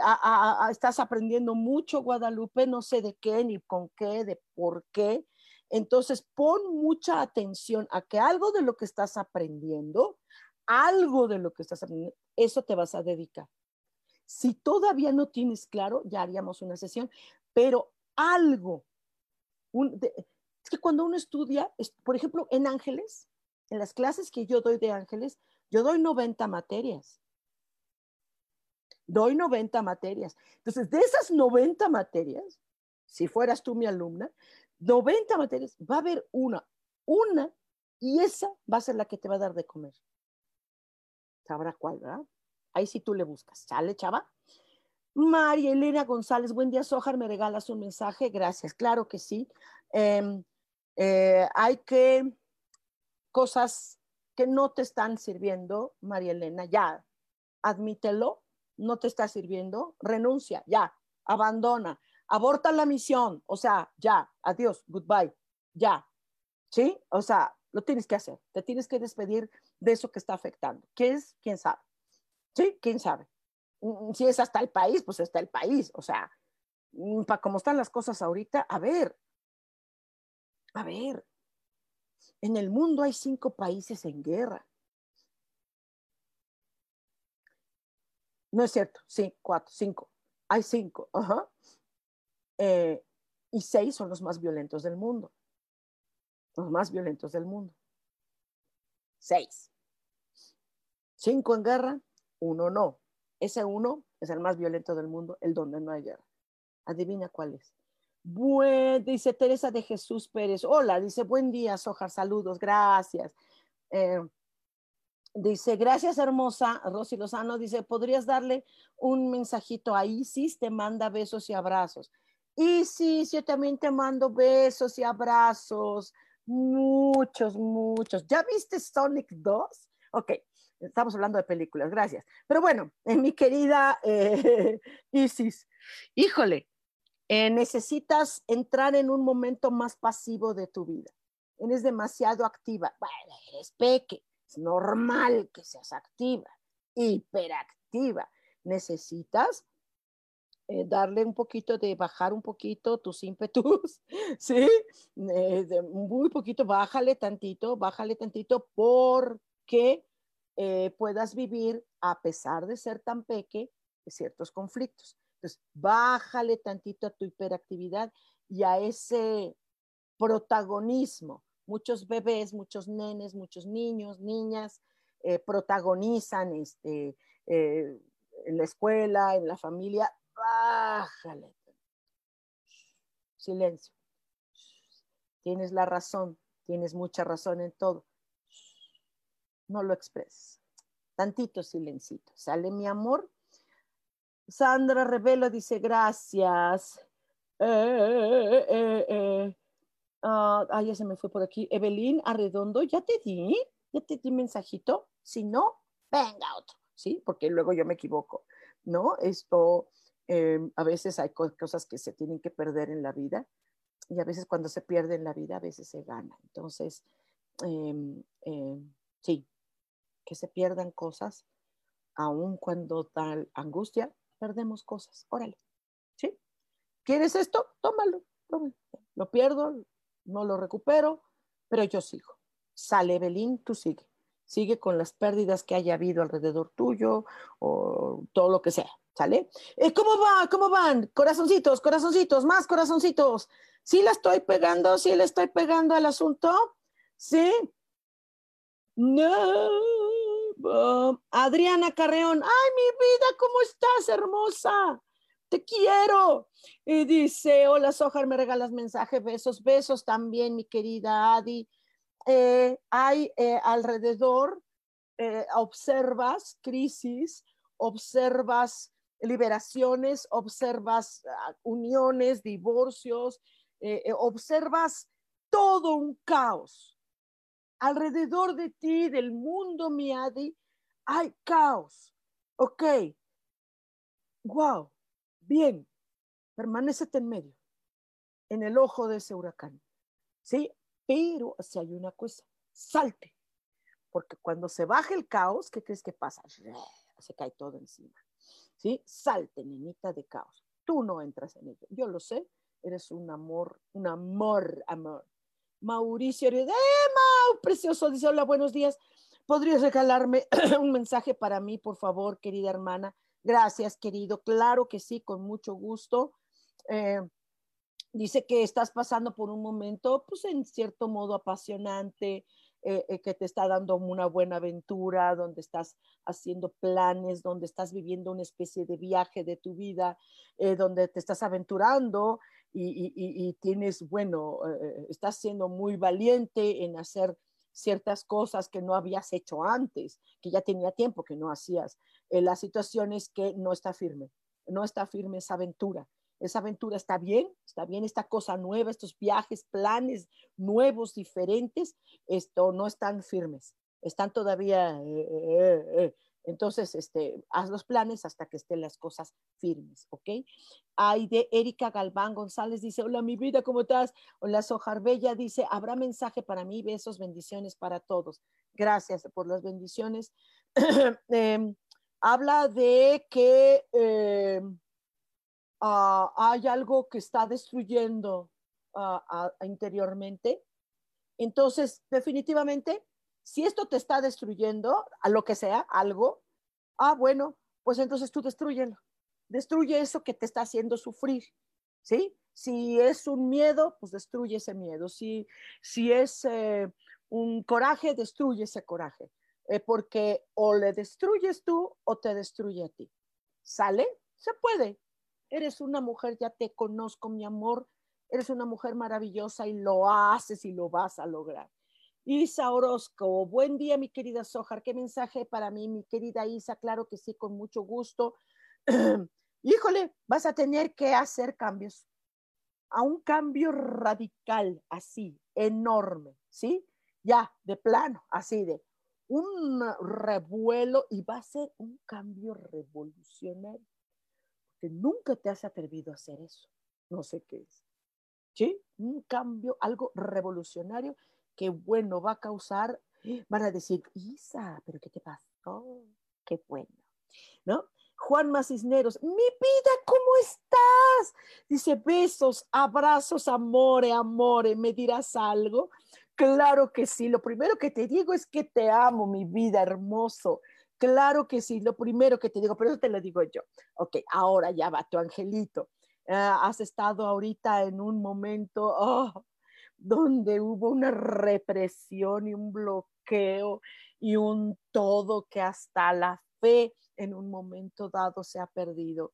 A: estás aprendiendo mucho, Guadalupe, no sé de qué, ni con qué, de por qué. Entonces, pon mucha atención a que algo de lo que estás aprendiendo, algo de lo que estás aprendiendo, eso te vas a dedicar. Si todavía no tienes claro, ya haríamos una sesión, pero algo, es que cuando uno estudia, por ejemplo, en ángeles, en las clases que yo doy de ángeles, yo doy 90 materias. Doy 90 materias. Entonces, de esas 90 materias, si fueras tú mi alumna, 90 materias, va a haber una, una, y esa va a ser la que te va a dar de comer. Sabrá cuál, ¿verdad? Ahí sí tú le buscas. ¿Sale, chava? María Elena González, buen día, Sojar, me regalas un mensaje. Gracias, claro que sí. Em, eh, hay que cosas que no te están sirviendo, María Elena, ya, admítelo, no te está sirviendo, renuncia, ya, abandona, aborta la misión, o sea, ya, adiós, goodbye, ya, ¿sí? O sea, lo tienes que hacer, te tienes que despedir de eso que está afectando. ¿Qué es? ¿Quién sabe? Sí, quién sabe. Mm, si es hasta el país, pues está el país. O sea, mm, para cómo están las cosas ahorita, a ver, a ver, en el mundo hay cinco países en guerra. No es cierto, sí, cuatro, cinco. Hay cinco, ajá. Eh, y seis son los más violentos del mundo. Los más violentos del mundo. Seis. Cinco en guerra, uno no. Ese uno es el más violento del mundo, el donde no hay guerra. Adivina cuál es. Buen, dice Teresa de Jesús Pérez. Hola, dice, buen día, Sojar, saludos, gracias. Eh, dice, gracias, hermosa. Rosy Lozano dice, ¿podrías darle un mensajito a Isis? Te manda besos y abrazos. Isis, yo también te mando besos y abrazos. Muchos, muchos. ¿Ya viste Sonic 2? Ok, Estamos hablando de películas, gracias. Pero bueno, en mi querida eh, Isis, híjole, eh, necesitas entrar en un momento más pasivo de tu vida. Eres demasiado activa. Bueno, eres peque, es normal que seas activa, hiperactiva. Necesitas eh, darle un poquito de bajar un poquito tus ímpetus, ¿sí? muy poquito, bájale tantito, bájale tantito, porque eh, puedas vivir a pesar de ser tan peque ciertos conflictos. Entonces, bájale tantito a tu hiperactividad y a ese protagonismo. Muchos bebés, muchos nenes, muchos niños, niñas eh, protagonizan este, eh, en la escuela, en la familia. Bájale. Silencio. Tienes la razón, tienes mucha razón en todo no lo expreses. Tantito silencito. ¿Sale mi amor? Sandra Revelo dice gracias. Eh, eh, eh, ah, ya se me fue por aquí. Evelyn Arredondo, ya te di, ya te di mensajito. Si no, venga otro, ¿sí? Porque luego yo me equivoco, ¿no? Esto, em, a veces hay cosas que se tienen que perder en la vida y a veces cuando se pierde en la vida, a veces se gana. Entonces, em, em, sí, que se pierdan cosas, aun cuando tal angustia, perdemos cosas. Órale, ¿sí? ¿Quieres esto? Tómalo, tómalo. Lo pierdo, no lo recupero, pero yo sigo. Sale Belín, tú sigue. Sigue con las pérdidas que haya habido alrededor tuyo o todo lo que sea. ¿Sale? Eh, ¿Cómo va? ¿Cómo van? Corazoncitos, corazoncitos, más corazoncitos. ¿Sí la estoy pegando? ¿Sí le estoy pegando al asunto? ¿Sí? No. Adriana Carreón, ay, mi vida, ¿cómo estás, hermosa? Te quiero. Y dice, hola, Sojar, me regalas mensaje, besos, besos también, mi querida Adi. Eh, hay eh, alrededor, eh, observas crisis, observas liberaciones, observas ah, uniones, divorcios, observas todo un caos alrededor de ti, del mundo, Miadi, hay caos. Ok. Wow. Bien. Permanecete en medio, en el ojo de ese huracán. ¿Sí? Pero si hay una cosa, salte. Porque cuando se baja el caos, ¿qué crees que pasa? Se cae todo encima. ¿Sí? Salte, nenita de caos. Tú no entras en ello. Yo lo sé. Eres un amor, un amor, amor. Mauricio ¡Eh, Mau! Precioso, dice, hola, buenos días. ¿Podrías regalarme un mensaje para mí, por favor, querida hermana? Gracias, querido. Claro que sí, con mucho gusto. Eh, dice que estás pasando por un momento, pues en cierto modo apasionante, eh, eh, que te está dando una buena aventura, donde estás haciendo planes, donde estás viviendo una especie de viaje de tu vida, donde te estás aventurando y, y tienes, bueno, estás siendo muy valiente en hacer ciertas cosas que no habías hecho antes, que ya tenía tiempo que no hacías. Eh, la situación es que no está firme, no está firme esa aventura. Esa aventura está bien, está bien esta cosa nueva, estos viajes, planes nuevos, diferentes, esto no están firmes, están todavía eh, eh, entonces, este, haz los planes hasta que estén las cosas firmes, ¿ok? Hay de Erika Galván González dice, hola mi vida, ¿cómo estás? Hola Sojar Bella dice, habrá mensaje para mí, besos, bendiciones para todos. Gracias por las bendiciones. Em, habla de que em, ah, hay algo que está destruyendo uh, interiormente. Entonces, definitivamente, si esto te está destruyendo, a lo que sea, algo, ah, bueno, pues entonces tú destruyelo. Destruye eso que te está haciendo sufrir, ¿sí? Si es un miedo, pues destruye ese miedo. Si, si es eh, un coraje, destruye ese coraje. Eh, porque o le destruyes tú o te destruye a ti. ¿Sale? Se puede. Eres una mujer, ya te conozco, mi amor. Eres una mujer maravillosa y lo haces y lo vas a lograr. Isa Orozco, buen día, mi querida Sojar. ¿Qué mensaje para mí, mi querida Isa? Claro que sí, con mucho gusto. Híjole, vas a tener que hacer cambios. A un cambio radical, así, enorme, ¿sí? Ya, de plano, así de un revuelo y va a ser un cambio revolucionario. Porque nunca te has atrevido a hacer eso. No sé qué es. ¿Sí? Un cambio, algo revolucionario qué bueno va a causar, van a decir, Isa, pero ¿qué te pasó? Qué bueno, ¿no? Juan Cisneros, mi vida, ¿cómo estás? Dice, besos, abrazos, amore, amore, ¿me dirás algo? Claro que sí, lo primero que te digo es que te amo, mi vida, hermoso. Claro que sí, lo primero que te digo, pero eso te lo digo yo. Ok, ahora ya va tu angelito. Ah, has estado ahorita en un momento, oh, donde hubo una represión y un bloqueo y un todo que hasta la fe en un momento dado se ha perdido.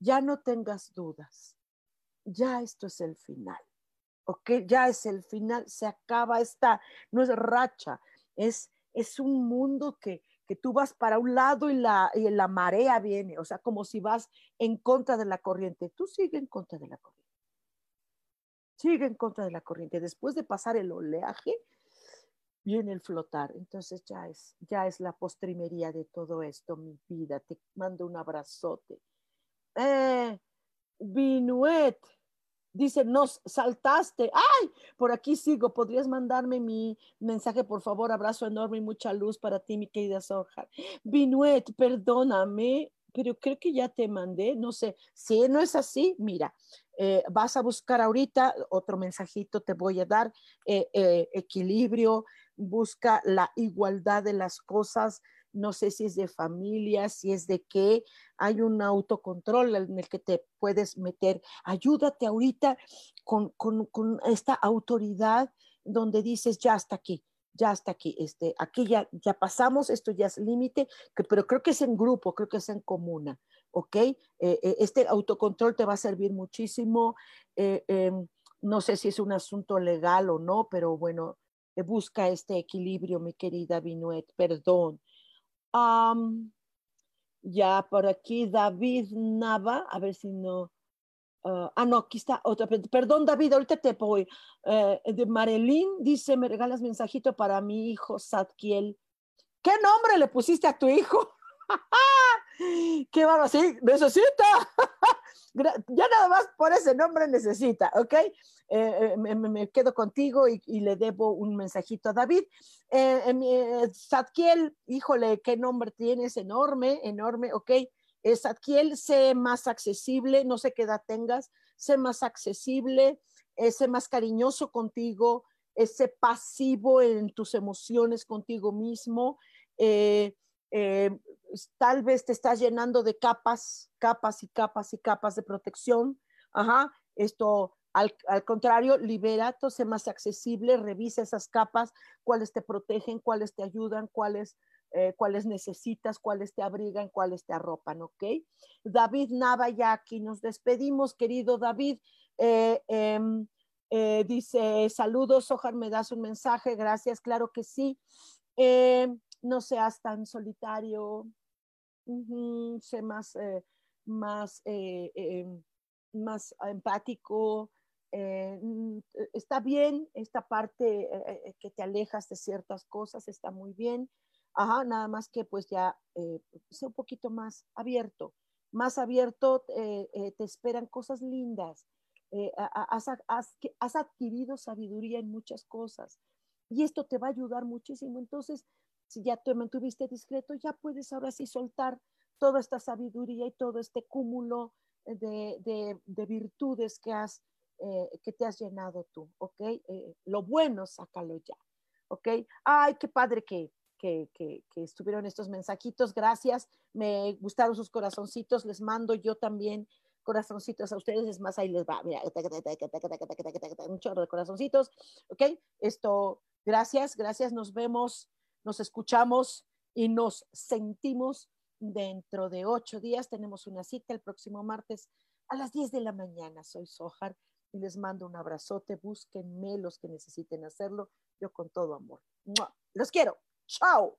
A: Ya no tengas dudas, ya esto es el final, ¿ok? Ya es el final, se acaba esta, no es racha, es, es un mundo que, que tú vas para un lado y la, y la marea viene, o sea, como si vas en contra de la corriente, tú sigue en contra de la corriente sigue en contra de la corriente. Después de pasar el oleaje, viene el flotar. Entonces ya es, ya es la postrimería de todo esto, mi vida. Te mando un abrazote. Eh, Binuet, dice, nos saltaste. ¡Ay! Por aquí sigo. ¿Podrías mandarme mi mensaje, por favor? Abrazo enorme y mucha luz para ti, mi querida Soja. Binuet, perdóname, pero creo que ya te mandé. No sé, si no es así, mira, eh, vas a buscar ahorita, otro mensajito te voy a dar, eh, eh, equilibrio, busca la igualdad de las cosas, no sé si es de familia, si es de qué, hay un autocontrol en el que te puedes meter. Ayúdate ahorita con, con, esta autoridad donde dices, ya hasta aquí, ya hasta aquí, este, aquí ya, ya pasamos, esto ya es límite, pero creo que es en grupo, creo que es en comuna. ¿ok? Eh, eh, este autocontrol te va a servir muchísimo. Eh, em, no sé si es un asunto legal o no, pero bueno, busca este equilibrio, mi querida Vinuet, perdón. Ya por aquí David Nava, a ver si no. ah, ah no, aquí está otra. Perdón, David, ahorita te voy. de Marilyn dice: Me regalas mensajito para mi hijo Sadkiel ¿Qué nombre le pusiste a tu hijo? ¡Qué barro! Sí, necesita. ya nada más por ese nombre necesita, ¿ok? Eh, eh, me, quedo contigo y, le debo un mensajito a David. Eh, Zadkiel, híjole, qué nombre tienes, enorme, enorme, ¿ok? Zadkiel, sé más accesible, no sé qué edad tengas, sé más accesible, sé más cariñoso contigo, sé pasivo en tus emociones contigo mismo. tal vez te estás llenando de capas, capas y capas y capas de protección. Ajá, esto al, contrario, liberato, sé más accesible, revisa esas capas, cuáles te protegen, cuáles te ayudan, cuáles, eh, cuáles necesitas, cuáles te abrigan, cuáles te arropan, ¿ok? David Nava, ya aquí nos despedimos, querido David. Eh, em, eh, dice, saludos, Ojar, me das un mensaje, gracias, claro que sí. no seas tan solitario, sé más, más, em, más empático, eh, eh, está bien esta parte eh, que te alejas de ciertas cosas, está muy bien. Ajá, nada más que pues ya sea un poquito más abierto, más abierto, te esperan cosas lindas. Has, has, adquirido sabiduría en muchas cosas y esto te va a ayudar muchísimo. Entonces, si ya te mantuviste discreto, ya puedes ahora sí soltar toda esta sabiduría y todo este cúmulo de, de, de virtudes que has eh, que te has llenado tú, ¿ok? Eh, lo bueno, sácalo ya, ¿ok? Ay, qué padre que, que, que, estuvieron estos mensajitos, gracias, me gustaron sus corazoncitos, les mando yo también corazoncitos a ustedes, es más, ahí les va, mira, un de corazoncitos, ¿ok? Esto, gracias, gracias, nos vemos, nos escuchamos y nos sentimos dentro de ocho días. Tenemos una cita el próximo martes a las 10 de la mañana. Soy Sohar y les mando un abrazote. Búsquenme los que necesiten hacerlo. Yo con todo amor. Los quiero. Chao.